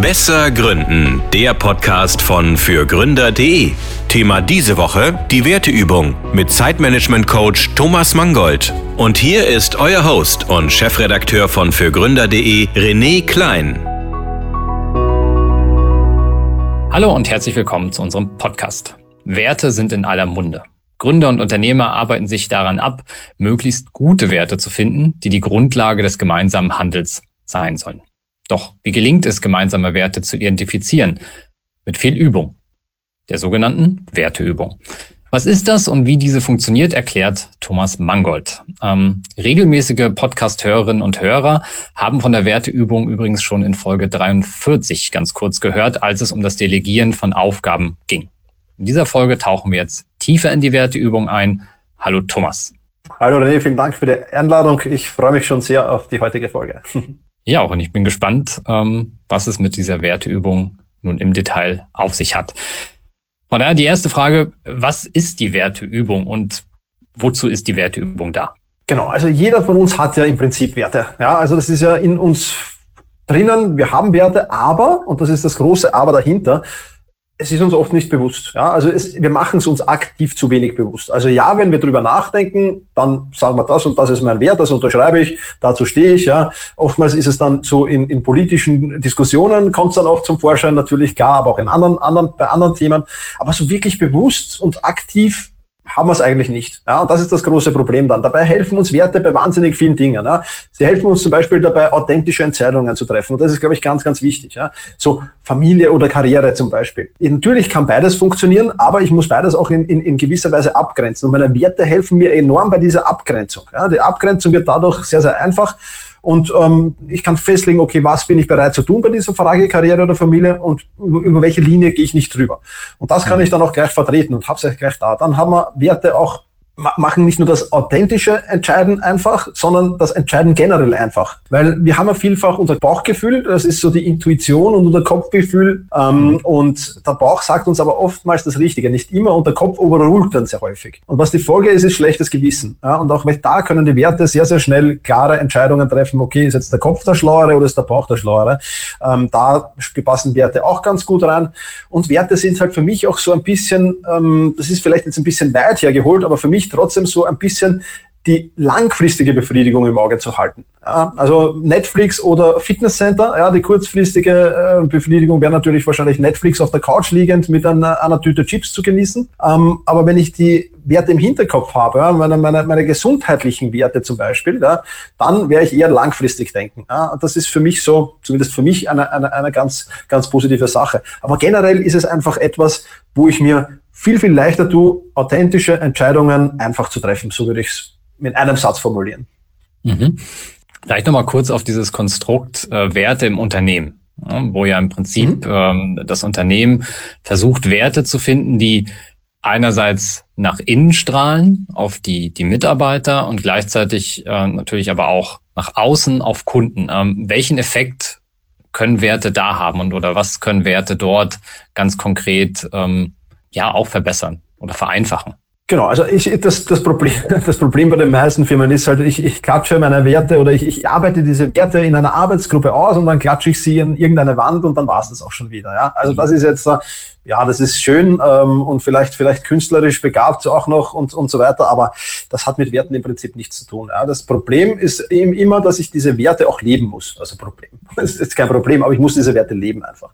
Besser Gründen, der Podcast von fürgründer.de. Thema diese Woche die Werteübung mit Zeitmanagement-Coach Thomas Mangold. Und hier ist euer Host und Chefredakteur von fürgründer.de René Klein. Hallo und herzlich willkommen zu unserem Podcast. Werte sind in aller Munde. Gründer und Unternehmer arbeiten sich daran ab, möglichst gute Werte zu finden, die die Grundlage des gemeinsamen Handels sein sollen. Doch wie gelingt es, gemeinsame Werte zu identifizieren? Mit viel Übung. Der sogenannten Werteübung. Was ist das und wie diese funktioniert, erklärt Thomas Mangold. Ähm, regelmäßige Podcast-Hörerinnen und Hörer haben von der Werteübung übrigens schon in Folge 43 ganz kurz gehört, als es um das Delegieren von Aufgaben ging. In dieser Folge tauchen wir jetzt tiefer in die Werteübung ein. Hallo Thomas. Hallo René, vielen Dank für die Einladung. Ich freue mich schon sehr auf die heutige Folge. Ja, und ich bin gespannt, ähm, was es mit dieser Werteübung nun im Detail auf sich hat. Von daher die erste Frage, was ist die Werteübung und wozu ist die Werteübung da? Genau, also jeder von uns hat ja im Prinzip Werte. Ja, also das ist ja in uns drinnen, wir haben Werte, aber, und das ist das große Aber dahinter, es ist uns oft nicht bewusst. Ja? Also es, wir machen es uns aktiv zu wenig bewusst. Also ja, wenn wir drüber nachdenken, dann sagen wir das und das ist mein Wert, das unterschreibe ich, dazu stehe ich. Ja. Oftmals ist es dann so in, in politischen Diskussionen, kommt es dann auch zum Vorschein, natürlich klar, aber auch in anderen, anderen, bei anderen Themen. Aber so wirklich bewusst und aktiv haben wir es eigentlich nicht. Ja, und das ist das große Problem dann. Dabei helfen uns Werte bei wahnsinnig vielen Dingen. Ja. Sie helfen uns zum Beispiel dabei, authentische Entscheidungen zu treffen. Und das ist, glaube ich, ganz, ganz wichtig. Ja. So Familie oder Karriere zum Beispiel. Natürlich kann beides funktionieren, aber ich muss beides auch in, in, in gewisser Weise abgrenzen. Und meine Werte helfen mir enorm bei dieser Abgrenzung. Ja. Die Abgrenzung wird dadurch sehr, sehr einfach. Und ähm, ich kann festlegen, okay, was bin ich bereit zu tun bei dieser Frage Karriere oder Familie und über welche Linie gehe ich nicht drüber. Und das kann ich dann auch gleich vertreten und habe es gleich da. Dann haben wir Werte auch machen nicht nur das authentische Entscheiden einfach, sondern das Entscheiden generell einfach. Weil wir haben ja vielfach unser Bauchgefühl, das ist so die Intuition und unser Kopfgefühl. Ähm, und der Bauch sagt uns aber oftmals das Richtige, nicht immer und der Kopf überrult dann sehr häufig. Und was die Folge ist, ist schlechtes Gewissen. Ja, und auch da können die Werte sehr, sehr schnell klare Entscheidungen treffen. Okay, ist jetzt der Kopf der Schlauere oder ist der Bauch der Schlauere? Ähm, da passen Werte auch ganz gut rein. Und Werte sind halt für mich auch so ein bisschen, ähm, das ist vielleicht jetzt ein bisschen weit hergeholt, aber für mich trotzdem so ein bisschen die langfristige Befriedigung im Auge zu halten. Ja, also Netflix oder Fitnesscenter, ja, die kurzfristige äh, Befriedigung wäre natürlich wahrscheinlich Netflix auf der Couch liegend mit einer, einer Tüte Chips zu genießen. Ähm, aber wenn ich die Werte im Hinterkopf habe, ja, meine, meine, meine gesundheitlichen Werte zum Beispiel, ja, dann wäre ich eher langfristig denken. Ja, das ist für mich so, zumindest für mich, eine, eine, eine ganz, ganz positive Sache. Aber generell ist es einfach etwas, wo ich mir viel, viel leichter tue, authentische Entscheidungen einfach zu treffen. So würde ich es mit einem Satz formulieren. Mhm. Vielleicht nochmal kurz auf dieses Konstrukt äh, Werte im Unternehmen, ja, wo ja im Prinzip mhm. ähm, das Unternehmen versucht, Werte zu finden, die einerseits nach innen strahlen auf die, die Mitarbeiter und gleichzeitig äh, natürlich aber auch nach außen auf Kunden. Ähm, welchen Effekt können Werte da haben und oder was können Werte dort ganz konkret ähm, ja auch verbessern oder vereinfachen. Genau, also ich, das, das, Problem, das Problem bei den meisten Firmen ist halt, ich, ich klatsche meine Werte oder ich, ich arbeite diese Werte in einer Arbeitsgruppe aus und dann klatsche ich sie in irgendeine Wand und dann war es das auch schon wieder. Ja? Also das ist jetzt ja, das ist schön ähm, und vielleicht, vielleicht künstlerisch begabt auch noch und, und so weiter, aber das hat mit Werten im Prinzip nichts zu tun. Ja. Das Problem ist eben immer, dass ich diese Werte auch leben muss. Also Problem. Das ist kein Problem, aber ich muss diese Werte leben einfach.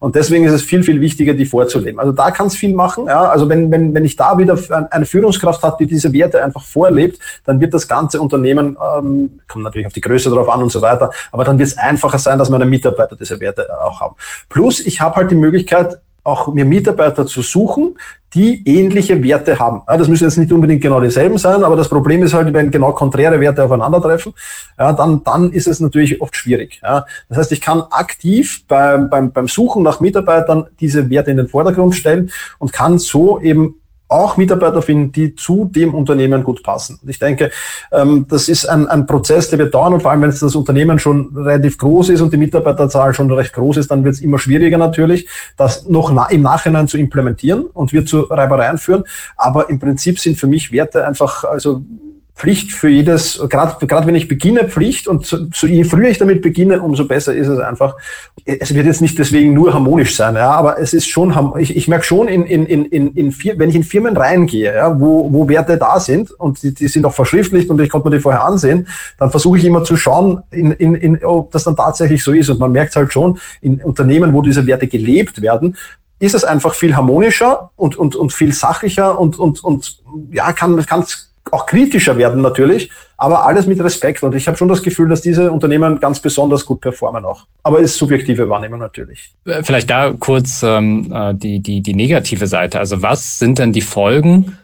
Und deswegen ist es viel, viel wichtiger, die vorzuleben. Also da kann es viel machen. Ja. Also wenn, wenn, wenn ich da wieder eine Führungskraft habe, die diese Werte einfach vorlebt, dann wird das ganze Unternehmen, ähm, kommt natürlich auf die Größe drauf an und so weiter, aber dann wird es einfacher sein, dass meine Mitarbeiter diese Werte auch haben. Plus, ich habe halt die Möglichkeit, auch mir Mitarbeiter zu suchen, die ähnliche Werte haben. Ja, das müssen jetzt nicht unbedingt genau dieselben sein, aber das Problem ist halt, wenn genau konträre Werte aufeinandertreffen, ja, dann, dann ist es natürlich oft schwierig. Ja. Das heißt, ich kann aktiv beim, beim, beim Suchen nach Mitarbeitern diese Werte in den Vordergrund stellen und kann so eben auch Mitarbeiter finden, die zu dem Unternehmen gut passen. Und ich denke, ähm, das ist ein, ein Prozess, der wird dauern und vor allem, wenn das Unternehmen schon relativ groß ist und die Mitarbeiterzahl schon recht groß ist, dann wird es immer schwieriger natürlich, das noch im Nachhinein zu implementieren und wird zu Reibereien führen. Aber im Prinzip sind für mich Werte einfach, also Pflicht für jedes, gerade gerade wenn ich beginne, Pflicht und so, je früher ich damit beginne, umso besser ist es einfach. Es wird jetzt nicht deswegen nur harmonisch sein, ja, aber es ist schon, ich, ich merke schon in, in, in, in, in wenn ich in Firmen reingehe, ja, wo, wo Werte da sind und die, die sind auch verschriftlicht und ich konnte mir die vorher ansehen, dann versuche ich immer zu schauen, in, in, in, ob das dann tatsächlich so ist. Und man merkt halt schon, in Unternehmen, wo diese Werte gelebt werden, ist es einfach viel harmonischer und, und, und viel sachlicher und, und, und ja, kann, kann auch kritischer werden natürlich, aber alles mit Respekt. Und ich habe schon das Gefühl, dass diese Unternehmen ganz besonders gut performen auch. Aber ist subjektive Wahrnehmung natürlich. Äh, vielleicht da kurz ähm, äh, die, die, die negative Seite. Also was sind denn die Folgen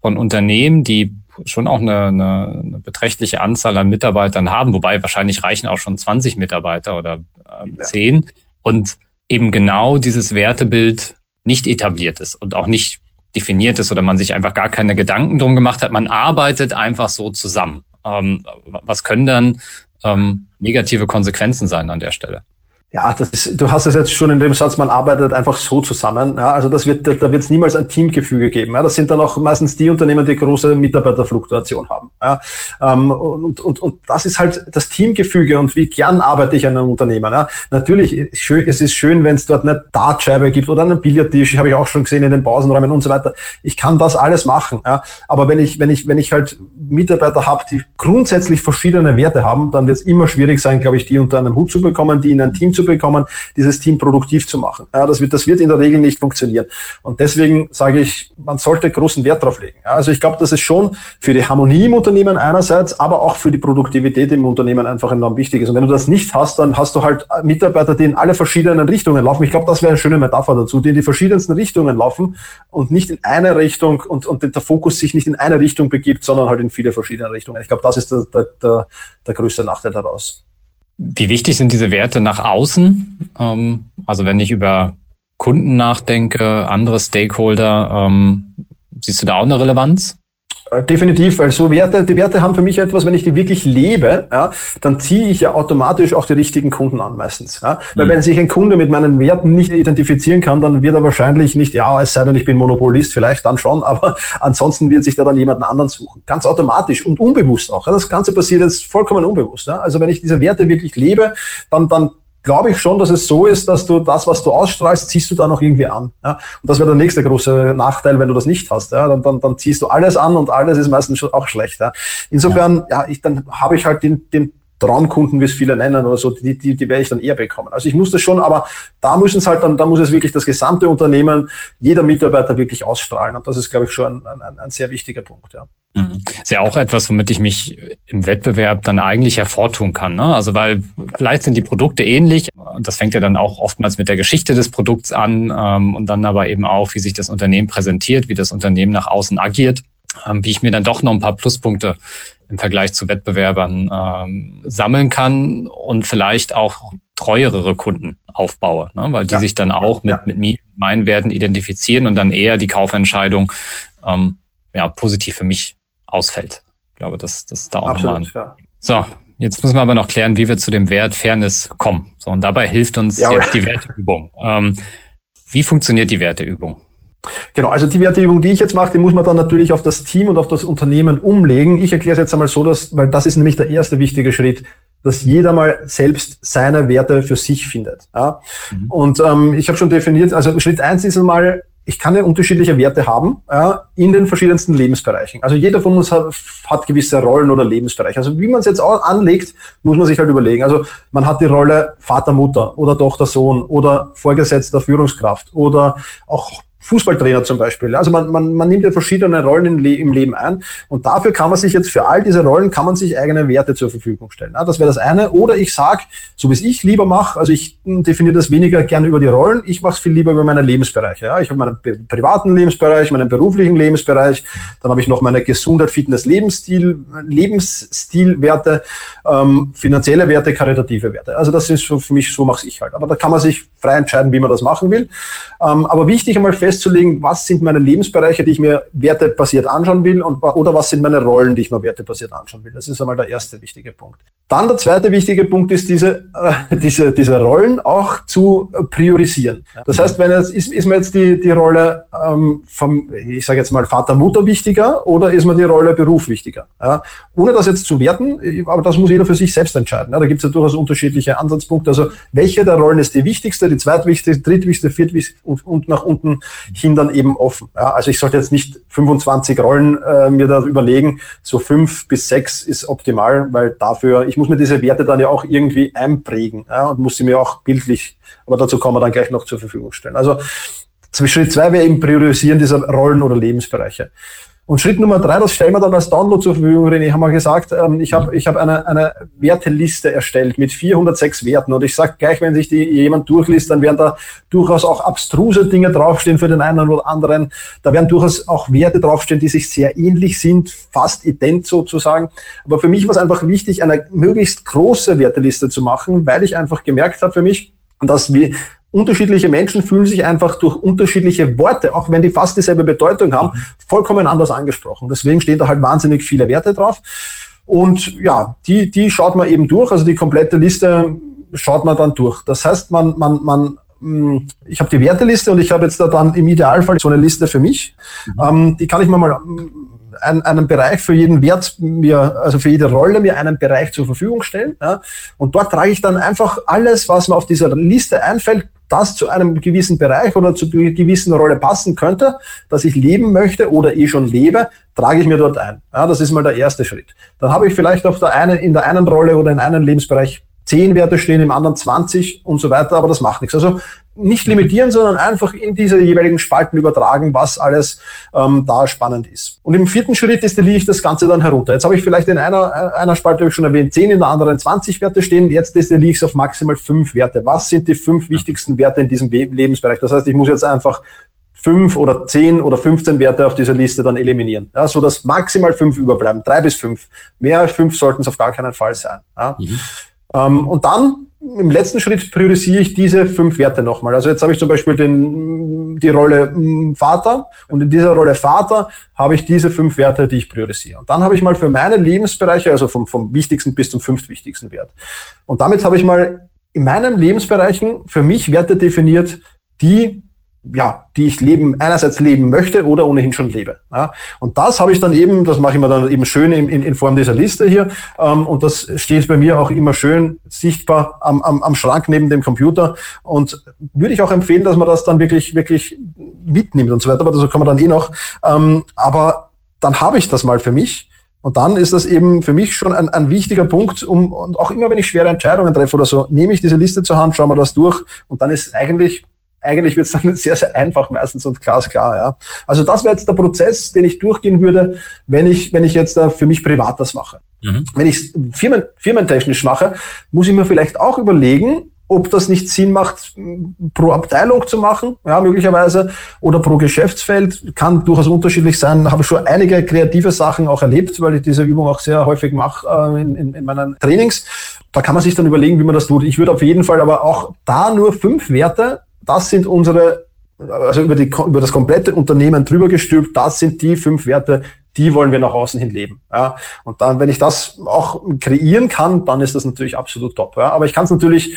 von Unternehmen, die schon auch eine, eine, eine beträchtliche Anzahl an Mitarbeitern haben, wobei wahrscheinlich reichen auch schon 20 Mitarbeiter oder äh, 10 ja. und eben genau dieses Wertebild nicht etabliert ist und auch nicht definiert ist oder man sich einfach gar keine Gedanken drum gemacht hat. Man arbeitet einfach so zusammen. Ähm, was können dann ähm, negative Konsequenzen sein an der Stelle? Ja, das ist, du hast es jetzt schon in dem Satz, man arbeitet einfach so zusammen. Ja, also das wird, da wird es niemals ein Teamgefüge geben. Ja, das sind dann auch meistens die Unternehmen, die große Mitarbeiterfluktuation haben. Ja, ähm, und, und, und das ist halt das Teamgefüge und wie gern arbeite ich an einem Unternehmen. Ja, natürlich, es ist schön, wenn es dort eine Dartscheibe gibt oder einen Billardtisch, habe ich auch schon gesehen in den Pausenräumen und so weiter. Ich kann das alles machen. Ja, aber wenn ich, wenn ich, wenn ich halt Mitarbeiter habe, die grundsätzlich verschiedene Werte haben, dann wird es immer schwierig sein, glaube ich, die unter einem Hut zu bekommen, die in ein Team zu bekommen, dieses Team produktiv zu machen. Ja, das, wird, das wird in der Regel nicht funktionieren. Und deswegen sage ich, man sollte großen Wert drauf legen. Ja, also ich glaube, das ist schon für die Harmonie im Unternehmen einerseits, aber auch für die Produktivität im Unternehmen einfach enorm wichtig ist. Und wenn du das nicht hast, dann hast du halt Mitarbeiter, die in alle verschiedenen Richtungen laufen. Ich glaube, das wäre eine schöne Metapher dazu, die in die verschiedensten Richtungen laufen und nicht in eine Richtung und, und der Fokus sich nicht in eine Richtung begibt, sondern halt in viele verschiedene Richtungen. Ich glaube, das ist der, der, der, der größte Nachteil daraus. Wie wichtig sind diese Werte nach außen? Ähm, also wenn ich über Kunden nachdenke, andere Stakeholder, ähm, siehst du da auch eine Relevanz? Definitiv, weil so Werte, die Werte haben für mich etwas, wenn ich die wirklich lebe, ja, dann ziehe ich ja automatisch auch die richtigen Kunden an meistens. Ja. Weil mhm. wenn sich ein Kunde mit meinen Werten nicht identifizieren kann, dann wird er wahrscheinlich nicht, ja, es sei denn, ich bin Monopolist, vielleicht dann schon, aber ansonsten wird sich da dann jemanden anderen suchen. Ganz automatisch und unbewusst auch. Ja. Das Ganze passiert jetzt vollkommen unbewusst. Ja. Also wenn ich diese Werte wirklich lebe, dann, dann glaube ich schon, dass es so ist, dass du das, was du ausstrahlst, ziehst du dann auch irgendwie an. Ja? Und das wäre der nächste große Nachteil, wenn du das nicht hast. Ja? Dann, dann, dann ziehst du alles an und alles ist meistens auch schlecht. Ja? Insofern, ja, ja ich, dann habe ich halt den, den Traumkunden, wie es viele nennen oder so, die, die, die werde ich dann eher bekommen. Also ich muss das schon, aber da müssen es halt dann, da muss es wirklich das gesamte Unternehmen, jeder Mitarbeiter wirklich ausstrahlen. Und das ist, glaube ich, schon ein, ein, ein sehr wichtiger Punkt, ja. Mhm. Ist ja auch etwas, womit ich mich im Wettbewerb dann eigentlich hervortun kann. Ne? Also weil vielleicht sind die Produkte ähnlich. Das fängt ja dann auch oftmals mit der Geschichte des Produkts an ähm, und dann aber eben auch, wie sich das Unternehmen präsentiert, wie das Unternehmen nach außen agiert, ähm, wie ich mir dann doch noch ein paar Pluspunkte im Vergleich zu Wettbewerbern ähm, sammeln kann und vielleicht auch treuere Kunden aufbaue, ne? weil die ja. sich dann auch mit, ja. mit meinen Werten identifizieren und dann eher die Kaufentscheidung ähm, ja, positiv für mich ausfällt. Ich glaube, das, das ist da auch nochmal. Ja. So, jetzt müssen wir aber noch klären, wie wir zu dem Wert Fairness kommen. So, und dabei hilft uns ja, jetzt die Werteübung. Ähm, wie funktioniert die Werteübung? Genau, also die Werteübung, die ich jetzt mache, die muss man dann natürlich auf das Team und auf das Unternehmen umlegen. Ich erkläre es jetzt einmal so, dass, weil das ist nämlich der erste wichtige Schritt, dass jeder mal selbst seine Werte für sich findet. Ja? Mhm. Und ähm, ich habe schon definiert, also Schritt eins ist einmal, ich kann ja unterschiedliche Werte haben ja, in den verschiedensten Lebensbereichen. Also jeder von uns hat, hat gewisse Rollen oder Lebensbereiche. Also wie man es jetzt auch anlegt, muss man sich halt überlegen. Also man hat die Rolle Vater, Mutter oder Tochter, Sohn oder Vorgesetzter, Führungskraft oder auch Fußballtrainer zum Beispiel. Also man, man, man nimmt ja verschiedene Rollen im, Le im Leben ein und dafür kann man sich jetzt für all diese Rollen kann man sich eigene Werte zur Verfügung stellen. Das wäre das eine. Oder ich sage, so wie es ich lieber mache, also ich definiere das weniger gerne über die Rollen, ich mache es viel lieber über meine Lebensbereiche. Ja, ich habe meinen privaten Lebensbereich, meinen beruflichen Lebensbereich, dann habe ich noch meine Gesundheit, Fitness, Lebensstil, Lebensstilwerte, ähm, finanzielle Werte, karitative Werte. Also das ist für mich, so mache ich halt. Aber da kann man sich frei entscheiden, wie man das machen will. Ähm, aber wichtig einmal fest festzulegen, was sind meine Lebensbereiche, die ich mir wertebasiert anschauen will und, oder was sind meine Rollen, die ich mir wertebasiert anschauen will. Das ist einmal der erste wichtige Punkt. Dann der zweite wichtige Punkt ist, diese, äh, diese, diese Rollen auch zu priorisieren. Das heißt, wenn jetzt, ist, ist mir jetzt die, die Rolle ähm, vom, ich sage jetzt mal Vater, Mutter wichtiger oder ist mir die Rolle Beruf wichtiger? Ja? Ohne das jetzt zu werten, aber das muss jeder für sich selbst entscheiden. Ja? Da gibt es ja durchaus unterschiedliche Ansatzpunkte. Also welche der Rollen ist die wichtigste, die zweitwichtigste, drittwichtigste, viertwichtigste und, und nach unten hin dann eben offen. Ja? Also ich sollte jetzt nicht 25 Rollen äh, mir da überlegen, so fünf bis sechs ist optimal, weil dafür, ich muss mir diese Werte dann ja auch irgendwie einprägen ja, und muss sie mir auch bildlich, aber dazu kommen wir dann gleich noch zur Verfügung stellen. Also Schritt zwei wäre eben Priorisieren dieser Rollen oder Lebensbereiche. Und Schritt Nummer drei, das stellen wir dann als Download zur Verfügung, René, haben wir gesagt, ähm, ich habe ich hab eine, eine Werteliste erstellt mit 406 Werten und ich sage gleich, wenn sich die jemand durchliest, dann werden da durchaus auch abstruse Dinge draufstehen für den einen oder anderen. Da werden durchaus auch Werte draufstehen, die sich sehr ähnlich sind, fast ident sozusagen. Aber für mich war es einfach wichtig, eine möglichst große Werteliste zu machen, weil ich einfach gemerkt habe für mich, dass wir unterschiedliche Menschen fühlen sich einfach durch unterschiedliche Worte, auch wenn die fast dieselbe Bedeutung haben, vollkommen anders angesprochen. Deswegen stehen da halt wahnsinnig viele Werte drauf. Und ja, die, die schaut man eben durch, also die komplette Liste schaut man dann durch. Das heißt, man, man, man, hm, ich habe die Werteliste und ich habe jetzt da dann im Idealfall so eine Liste für mich. Mhm. Ähm, die kann ich mir mal einen, einen Bereich für jeden Wert mir, also für jede Rolle mir einen Bereich zur Verfügung stellen. Ja? Und dort trage ich dann einfach alles, was mir auf dieser Liste einfällt, das zu einem gewissen Bereich oder zu einer gewissen Rolle passen könnte, dass ich leben möchte oder eh schon lebe, trage ich mir dort ein. Ja, das ist mal der erste Schritt. Dann habe ich vielleicht auf der einen, in der einen Rolle oder in einem Lebensbereich 10 Werte stehen, im anderen 20 und so weiter, aber das macht nichts. Also nicht limitieren, sondern einfach in diese jeweiligen Spalten übertragen, was alles ähm, da spannend ist. Und im vierten Schritt destilliere ich das Ganze dann herunter. Jetzt habe ich vielleicht in einer, einer Spalte, habe ich schon erwähnt, 10, in der anderen 20 Werte stehen. Jetzt destilliere ich es auf maximal fünf Werte. Was sind die fünf wichtigsten Werte in diesem Lebensbereich? Das heißt, ich muss jetzt einfach fünf oder zehn oder 15 Werte auf dieser Liste dann eliminieren, ja, so dass maximal fünf überbleiben, drei bis fünf. Mehr als fünf sollten es auf gar keinen Fall sein. Ja. Mhm. Ähm, und dann im letzten Schritt priorisiere ich diese fünf Werte nochmal. Also jetzt habe ich zum Beispiel den, die Rolle mm, Vater und in dieser Rolle Vater habe ich diese fünf Werte, die ich priorisiere. Und dann habe ich mal für meine Lebensbereiche, also vom, vom wichtigsten bis zum fünftwichtigsten Wert. Und damit habe ich mal in meinen Lebensbereichen für mich Werte definiert, die ja, die ich leben, einerseits leben möchte oder ohnehin schon lebe. Ja. Und das habe ich dann eben, das mache ich mir dann eben schön in, in, in Form dieser Liste hier. Ähm, und das steht bei mir auch immer schön sichtbar am, am, am Schrank neben dem Computer. Und würde ich auch empfehlen, dass man das dann wirklich, wirklich mitnimmt und so weiter. Aber dazu kann man dann eh noch. Ähm, aber dann habe ich das mal für mich. Und dann ist das eben für mich schon ein, ein wichtiger Punkt, um, und auch immer wenn ich schwere Entscheidungen treffe oder so, nehme ich diese Liste zur Hand, schaue mir das durch und dann ist eigentlich eigentlich wird es dann sehr, sehr einfach meistens und glasklar. Ja. Also das wäre jetzt der Prozess, den ich durchgehen würde, wenn ich, wenn ich jetzt da für mich privat das mache. Mhm. Wenn ich es firmen, firmentechnisch mache, muss ich mir vielleicht auch überlegen, ob das nicht Sinn macht, pro Abteilung zu machen, ja, möglicherweise, oder pro Geschäftsfeld, kann durchaus unterschiedlich sein. Habe schon einige kreative Sachen auch erlebt, weil ich diese Übung auch sehr häufig mache äh, in, in, in meinen Trainings. Da kann man sich dann überlegen, wie man das tut. Ich würde auf jeden Fall aber auch da nur fünf Werte das sind unsere, also über, die, über das komplette Unternehmen drüber gestülpt, das sind die fünf Werte, die wollen wir nach außen hin leben. Ja. Und dann, wenn ich das auch kreieren kann, dann ist das natürlich absolut top. Ja. Aber ich kann es natürlich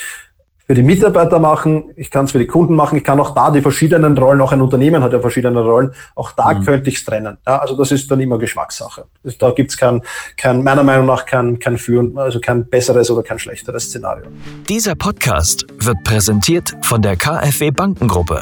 für die Mitarbeiter machen, ich kann es für die Kunden machen, ich kann auch da die verschiedenen Rollen, auch ein Unternehmen hat ja verschiedene Rollen, auch da mhm. könnte ich es trennen. Ja, also das ist dann immer Geschmackssache. Da gibt es kein, kein, meiner Meinung nach kein, kein Führen, also kein besseres oder kein schlechteres Szenario. Dieser Podcast wird präsentiert von der KfW Bankengruppe.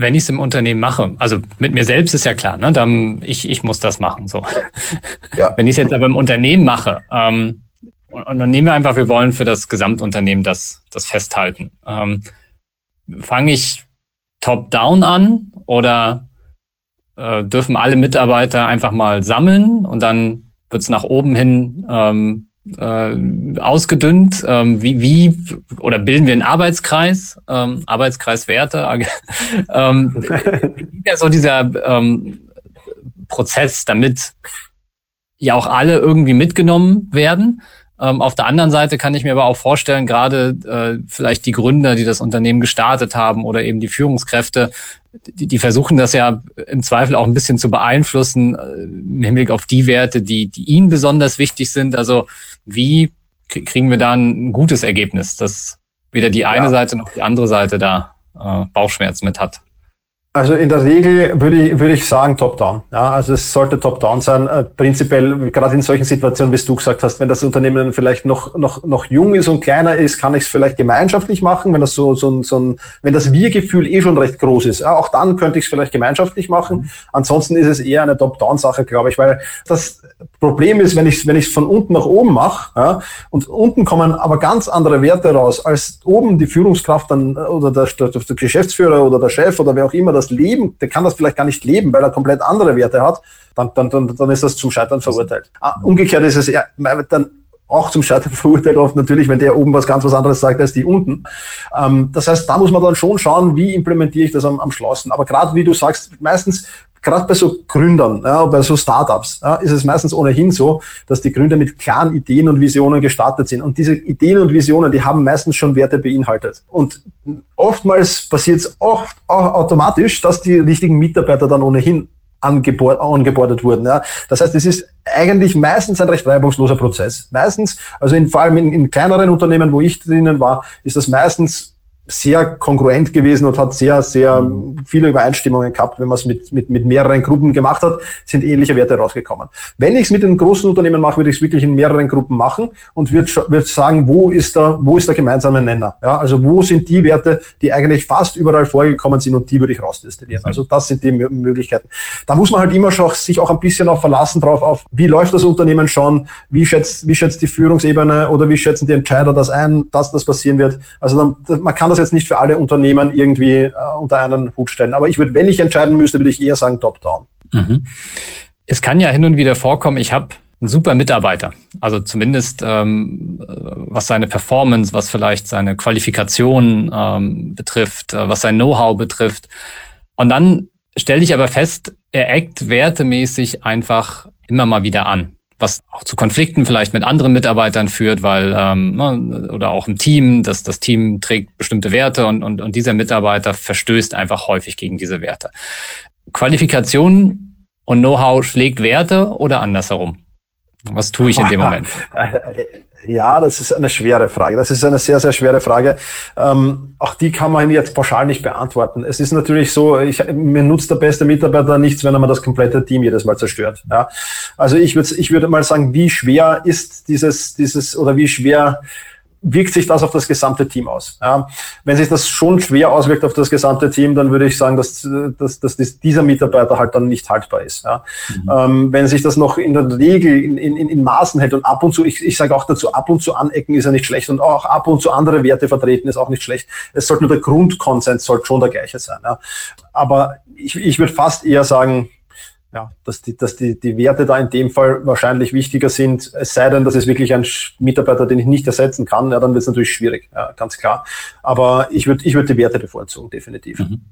wenn ich es im Unternehmen mache, also mit mir selbst ist ja klar, ne, dann ich, ich muss das machen. So. Ja. Wenn ich es jetzt aber im Unternehmen mache, ähm, und, und dann nehmen wir einfach, wir wollen für das Gesamtunternehmen das, das festhalten. Ähm, Fange ich top-down an oder äh, dürfen alle Mitarbeiter einfach mal sammeln und dann Wird es nach oben hin ähm, äh, ausgedünnt? Ähm, wie, wie oder bilden wir einen Arbeitskreis, ähm, Arbeitskreiswerte? ähm, wie ja so dieser ähm, Prozess, damit ja auch alle irgendwie mitgenommen werden. Ähm, auf der anderen Seite kann ich mir aber auch vorstellen, gerade äh, vielleicht die Gründer, die das Unternehmen gestartet haben oder eben die Führungskräfte, die, die versuchen das ja im Zweifel auch ein bisschen zu beeinflussen äh, im Hinblick auf die Werte, die, die ihnen besonders wichtig sind. Also wie kriegen wir da ein gutes Ergebnis, dass weder die eine ja. Seite noch die andere Seite da äh, Bauchschmerzen mit hat? Also in der Regel würde ich, würde ich sagen top-down. Ja, also es sollte top-down sein. Äh, prinzipiell, gerade in solchen Situationen, wie du gesagt hast, wenn das Unternehmen vielleicht noch, noch, noch jung ist und kleiner ist, kann ich es vielleicht gemeinschaftlich machen. Wenn das so, so, so ein, wenn das Wir-Gefühl eh schon recht groß ist, ja, auch dann könnte ich es vielleicht gemeinschaftlich machen. Mhm. Ansonsten ist es eher eine Top-down-Sache, glaube ich, weil das Problem ist, wenn ich es wenn ich's von unten nach oben mache, ja, und unten kommen aber ganz andere Werte raus, als oben die Führungskraft dann oder der, der, der Geschäftsführer oder der Chef oder wer auch immer das leben, der kann das vielleicht gar nicht leben, weil er komplett andere Werte hat, dann, dann, dann, dann ist das zum Scheitern verurteilt. Ah, umgekehrt ist es eher, dann auch zum Scheitern verurteilt oft natürlich, wenn der oben was ganz was anderes sagt als die unten. Ähm, das heißt, da muss man dann schon schauen, wie implementiere ich das am, am schlausten. Aber gerade wie du sagst, meistens gerade bei so Gründern, ja, bei so Startups, ja, ist es meistens ohnehin so, dass die Gründer mit klaren Ideen und Visionen gestartet sind. Und diese Ideen und Visionen, die haben meistens schon Werte beinhaltet. Und oftmals passiert es oft auch automatisch, dass die richtigen Mitarbeiter dann ohnehin angebordet wurden. Ja. Das heißt, es ist eigentlich meistens ein recht reibungsloser Prozess. Meistens, also in, vor allem in, in kleineren Unternehmen, wo ich drinnen war, ist das meistens sehr kongruent gewesen und hat sehr, sehr viele Übereinstimmungen gehabt. Wenn man es mit, mit, mit mehreren Gruppen gemacht hat, sind ähnliche Werte rausgekommen. Wenn ich es mit den großen Unternehmen mache, würde ich es wirklich in mehreren Gruppen machen und würde würd sagen, wo ist, der, wo ist der gemeinsame Nenner? Ja, also wo sind die Werte, die eigentlich fast überall vorgekommen sind und die würde ich rausdestillieren. Also das sind die Möglichkeiten. Da muss man halt immer schon sich auch ein bisschen auch verlassen drauf auf, wie läuft das Unternehmen schon, wie schätzt, wie schätzt die Führungsebene oder wie schätzen die Entscheider das ein, dass das passieren wird. Also dann, man kann das jetzt nicht für alle Unternehmen irgendwie äh, unter einen Hut stellen. Aber ich würde, wenn ich entscheiden müsste, würde ich eher sagen Top-Down. Mhm. Es kann ja hin und wieder vorkommen, ich habe einen super Mitarbeiter. Also zumindest ähm, was seine Performance, was vielleicht seine Qualifikation ähm, betrifft, äh, was sein Know-how betrifft. Und dann stelle ich aber fest, er eckt wertemäßig einfach immer mal wieder an was auch zu Konflikten vielleicht mit anderen Mitarbeitern führt, weil ähm, ne, oder auch im Team, dass das Team trägt bestimmte Werte und, und, und dieser Mitarbeiter verstößt einfach häufig gegen diese Werte. Qualifikation und Know-how schlägt Werte oder andersherum? Was tue ich in dem Moment? Ja, das ist eine schwere Frage. Das ist eine sehr, sehr schwere Frage. Ähm, auch die kann man jetzt pauschal nicht beantworten. Es ist natürlich so, ich, mir nutzt der beste Mitarbeiter nichts, wenn er mal das komplette Team jedes Mal zerstört. Ja? Also ich würde ich würde mal sagen, wie schwer ist dieses, dieses oder wie schwer wirkt sich das auf das gesamte Team aus. Ja, wenn sich das schon schwer auswirkt auf das gesamte Team, dann würde ich sagen, dass, dass, dass dieser Mitarbeiter halt dann nicht haltbar ist. Ja. Mhm. Ähm, wenn sich das noch in der Regel in, in, in Maßen hält und ab und zu, ich, ich sage auch dazu, ab und zu anecken ist ja nicht schlecht und auch ab und zu andere Werte vertreten ist auch nicht schlecht. Es sollte nur der Grundkonsens sollte schon der gleiche sein. Ja. Aber ich, ich würde fast eher sagen, ja, dass die, dass die, die Werte da in dem Fall wahrscheinlich wichtiger sind, es sei denn, das ist wirklich ein Mitarbeiter, den ich nicht ersetzen kann, ja, dann wird es natürlich schwierig, ja, ganz klar. Aber ich würde ich würde die Werte bevorzugen, definitiv. Mhm.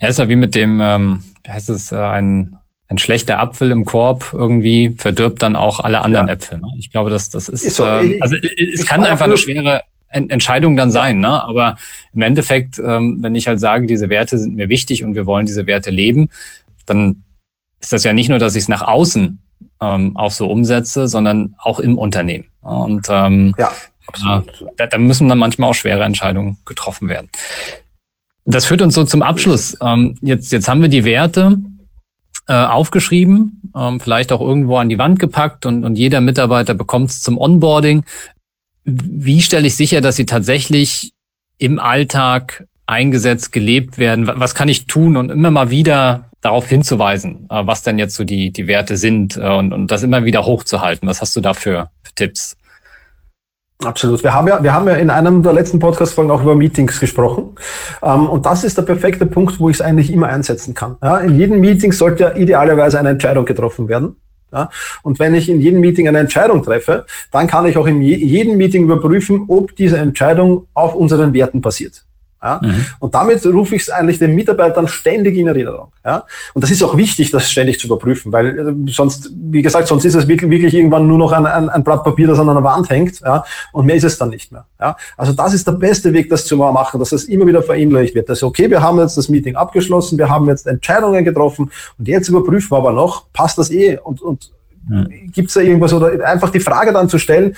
Ja, ist ja wie mit dem, ähm, heißt es, äh, ein, ein schlechter Apfel im Korb irgendwie verdirbt dann auch alle anderen ja. Äpfel. Ne? Ich glaube, dass das ist, ist so, äh, also es kann einfach eine schwere Entscheidung dann sein, ne? Aber im Endeffekt, ähm, wenn ich halt sage, diese Werte sind mir wichtig und wir wollen diese Werte leben, dann ist das ja nicht nur, dass ich es nach außen ähm, auch so umsetze, sondern auch im Unternehmen. Und ähm, ja. Äh, da, da müssen dann manchmal auch schwere Entscheidungen getroffen werden. Das führt uns so zum Abschluss. Ähm, jetzt, jetzt haben wir die Werte äh, aufgeschrieben, ähm, vielleicht auch irgendwo an die Wand gepackt und, und jeder Mitarbeiter bekommt es zum Onboarding. Wie stelle ich sicher, dass sie tatsächlich im Alltag eingesetzt, gelebt werden? Was kann ich tun und immer mal wieder darauf hinzuweisen, äh, was denn jetzt so die, die Werte sind äh, und, und das immer wieder hochzuhalten. Was hast du da für, für Tipps? Absolut. Wir haben ja, wir haben ja in einem der letzten Podcast-Folgen auch über Meetings gesprochen. Ähm, und das ist der perfekte Punkt, wo ich es eigentlich immer einsetzen kann. Ja, in jedem Meeting sollte ja idealerweise eine Entscheidung getroffen werden. Ja? Und wenn ich in jedem Meeting eine Entscheidung treffe, dann kann ich auch in jedem Meeting überprüfen, ob diese Entscheidung auf unseren Werten basiert. Ja? Mhm. Und damit rufe ich es eigentlich den Mitarbeitern ständig in Erinnerung. Ja? Und das ist auch wichtig, das ständig zu überprüfen, weil äh, sonst, wie gesagt, sonst ist es wirklich, wirklich irgendwann nur noch ein, ein, ein Blatt Papier, das an einer Wand hängt, ja? und mehr ist es dann nicht mehr. Ja? Also das ist der beste Weg, das zu machen, dass es immer wieder verinnerlicht wird. Das ist okay, wir haben jetzt das Meeting abgeschlossen, wir haben jetzt Entscheidungen getroffen und jetzt überprüfen wir aber noch, passt das eh und, und mhm. gibt es da irgendwas oder einfach die Frage dann zu stellen,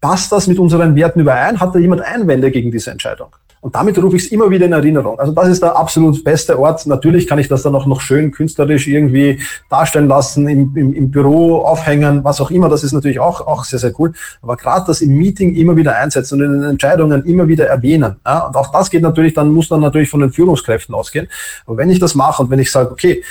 passt das mit unseren Werten überein? Hat da jemand Einwände gegen diese Entscheidung? Und damit rufe ich es immer wieder in Erinnerung. Also das ist der absolut beste Ort. Natürlich kann ich das dann auch noch schön künstlerisch irgendwie darstellen lassen, im, im, im Büro aufhängen, was auch immer. Das ist natürlich auch, auch sehr, sehr cool. Aber gerade das im Meeting immer wieder einsetzen und in den Entscheidungen immer wieder erwähnen. Ja? Und auch das geht natürlich, dann muss dann natürlich von den Führungskräften ausgehen. Aber wenn ich das mache und wenn ich sage, okay,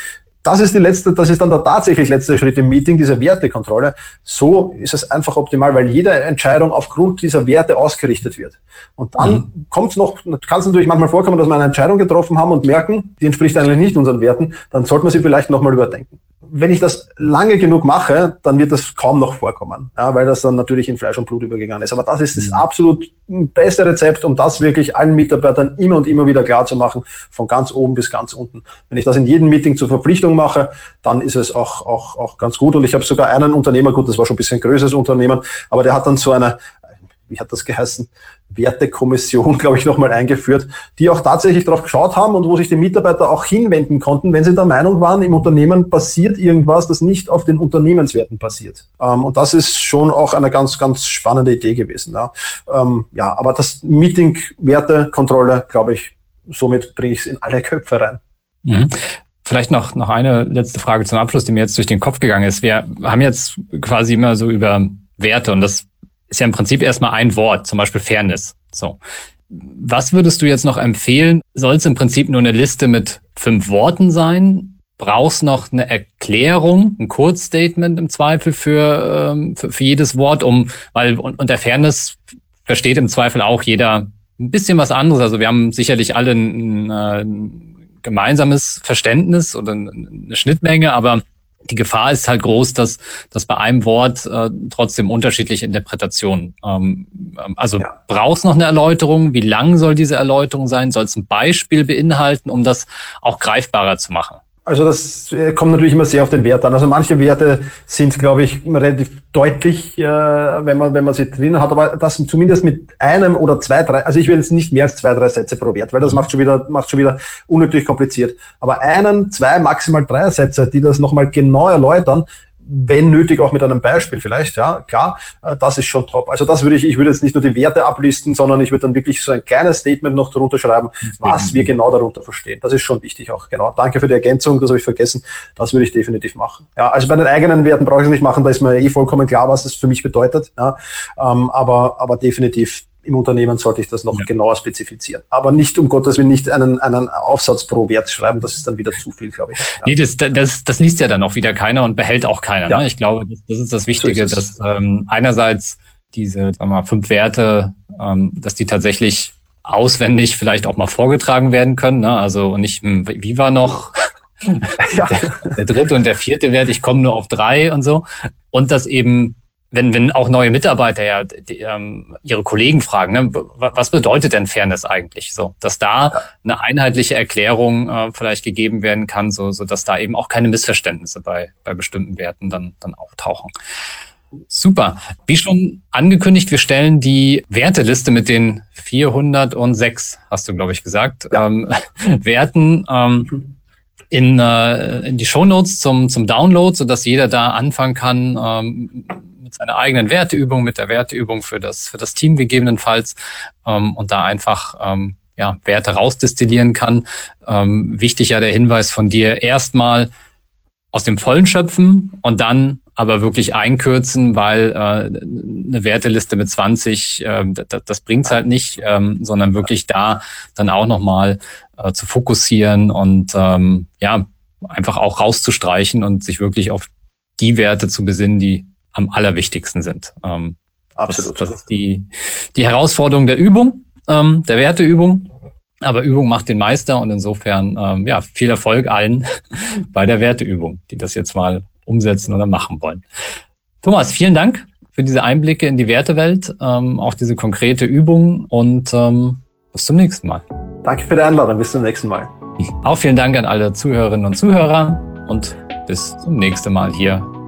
das ist die letzte, das ist dann der tatsächlich letzte Schritt im Meeting, diese Wertekontrolle. So ist es einfach optimal, weil jede Entscheidung aufgrund dieser Werte ausgerichtet wird. Und dann mhm. kommt es noch, kann es natürlich manchmal vorkommen, dass wir eine Entscheidung getroffen haben und merken, die entspricht eigentlich nicht unseren Werten, dann sollte man sie vielleicht nochmal überdenken wenn ich das lange genug mache, dann wird das kaum noch vorkommen, ja, weil das dann natürlich in Fleisch und Blut übergegangen ist. Aber das ist das mhm. absolut beste Rezept, um das wirklich allen Mitarbeitern immer und immer wieder klar zu machen, von ganz oben bis ganz unten. Wenn ich das in jedem Meeting zur Verpflichtung mache, dann ist es auch, auch, auch ganz gut. Und ich habe sogar einen Unternehmer, gut, das war schon ein bisschen größeres Unternehmen, aber der hat dann so eine, wie hat das geheißen, Wertekommission, glaube ich, nochmal eingeführt, die auch tatsächlich darauf geschaut haben und wo sich die Mitarbeiter auch hinwenden konnten, wenn sie der Meinung waren, im Unternehmen passiert irgendwas, das nicht auf den Unternehmenswerten passiert. Ähm, und das ist schon auch eine ganz, ganz spannende Idee gewesen. Ja, ähm, aber das Meeting, Wertekontrolle, glaube ich, somit bringe ich es in alle Köpfe rein. Mhm. Vielleicht noch, noch eine letzte Frage zum Abschluss, die mir jetzt durch den Kopf gegangen ist. Wir haben jetzt quasi immer so über Werte und das ist ja im Prinzip erstmal ein Wort, zum Beispiel Fairness. So. Was würdest du jetzt noch empfehlen? Soll es im Prinzip nur eine Liste mit fünf Worten sein? Brauchst noch eine Erklärung, ein Kurzstatement im Zweifel für, ähm, für, für jedes Wort, um, weil unter Fairness versteht im Zweifel auch jeder ein bisschen was anderes. Also wir haben sicherlich alle ein, ein gemeinsames Verständnis oder eine Schnittmenge, aber die Gefahr ist halt groß, dass, dass bei einem Wort äh, trotzdem unterschiedliche Interpretationen. Ähm, ähm also ja. brauchst noch eine Erläuterung? Wie lang soll diese Erläuterung sein? Soll es ein Beispiel beinhalten, um das auch greifbarer zu machen? Also das äh, kommt natürlich immer sehr auf den Wert an. Also manche Werte sind, glaube ich, relativ deutlich, äh, wenn man wenn man sie drin hat. Aber das zumindest mit einem oder zwei, drei. Also ich will jetzt nicht mehr als zwei, drei Sätze pro Wert, weil das macht schon wieder macht schon wieder unnötig kompliziert. Aber einen, zwei, maximal drei Sätze, die das nochmal genau erläutern, wenn nötig auch mit einem Beispiel vielleicht, ja, klar, äh, das ist schon top. Also das würde ich, ich würde jetzt nicht nur die Werte ablisten, sondern ich würde dann wirklich so ein kleines Statement noch darunter schreiben, was wir genau darunter verstehen. Das ist schon wichtig auch, genau. Danke für die Ergänzung, das habe ich vergessen. Das würde ich definitiv machen. Ja, also bei den eigenen Werten brauche ich es nicht machen, da ist mir eh vollkommen klar, was es für mich bedeutet. Ja, ähm, aber, aber definitiv im Unternehmen sollte ich das noch ja. genauer spezifizieren. Aber nicht, um Gottes Willen, nicht einen, einen Aufsatz pro Wert schreiben, das ist dann wieder zu viel, glaube ich. Ja. Nee, das, das, das liest ja dann auch wieder keiner und behält auch keiner. Ja. Ne? Ich glaube, das, das ist das Wichtige, so ist dass ähm, einerseits diese sagen wir mal, fünf Werte, ähm, dass die tatsächlich auswendig vielleicht auch mal vorgetragen werden können. Ne? Also nicht, hm, wie war noch ja. der, der dritte und der vierte Wert, ich komme nur auf drei und so. Und dass eben wenn, wenn auch neue Mitarbeiter ja die, ähm, ihre Kollegen fragen, ne, was bedeutet denn Fairness eigentlich? So, dass da ja. eine einheitliche Erklärung äh, vielleicht gegeben werden kann, so, so dass da eben auch keine Missverständnisse bei, bei bestimmten Werten dann, dann auftauchen. Super. Wie schon angekündigt, wir stellen die Werteliste mit den 406, hast du, glaube ich, gesagt, ja. ähm, Werten ähm, in, äh, in die Shownotes zum, zum Download, so dass jeder da anfangen kann, ähm, seine eigenen Werteübung, mit der Werteübung für das, für das Team gegebenenfalls ähm, und da einfach ähm, ja, Werte rausdestillieren kann. Ähm, wichtig ja der Hinweis von dir, erstmal aus dem Vollen schöpfen und dann aber wirklich einkürzen, weil äh, eine Werteliste mit 20, äh, das, das bringt's halt nicht, ähm, sondern wirklich da dann auch nochmal äh, zu fokussieren und ähm, ja, einfach auch rauszustreichen und sich wirklich auf die Werte zu besinnen, die am allerwichtigsten sind. Ähm, Absolut. Das, das, ist die, die Herausforderung der Übung, ähm, der Werteübung. Aber Übung macht den Meister und insofern ähm, ja viel Erfolg allen bei der Werteübung, die das jetzt mal umsetzen oder machen wollen. Thomas, vielen Dank für diese Einblicke in die Wertewelt, ähm, auch diese konkrete Übung und ähm, bis zum nächsten Mal. Danke für die Einladung, bis zum nächsten Mal. Auch vielen Dank an alle Zuhörerinnen und Zuhörer und bis zum nächsten Mal hier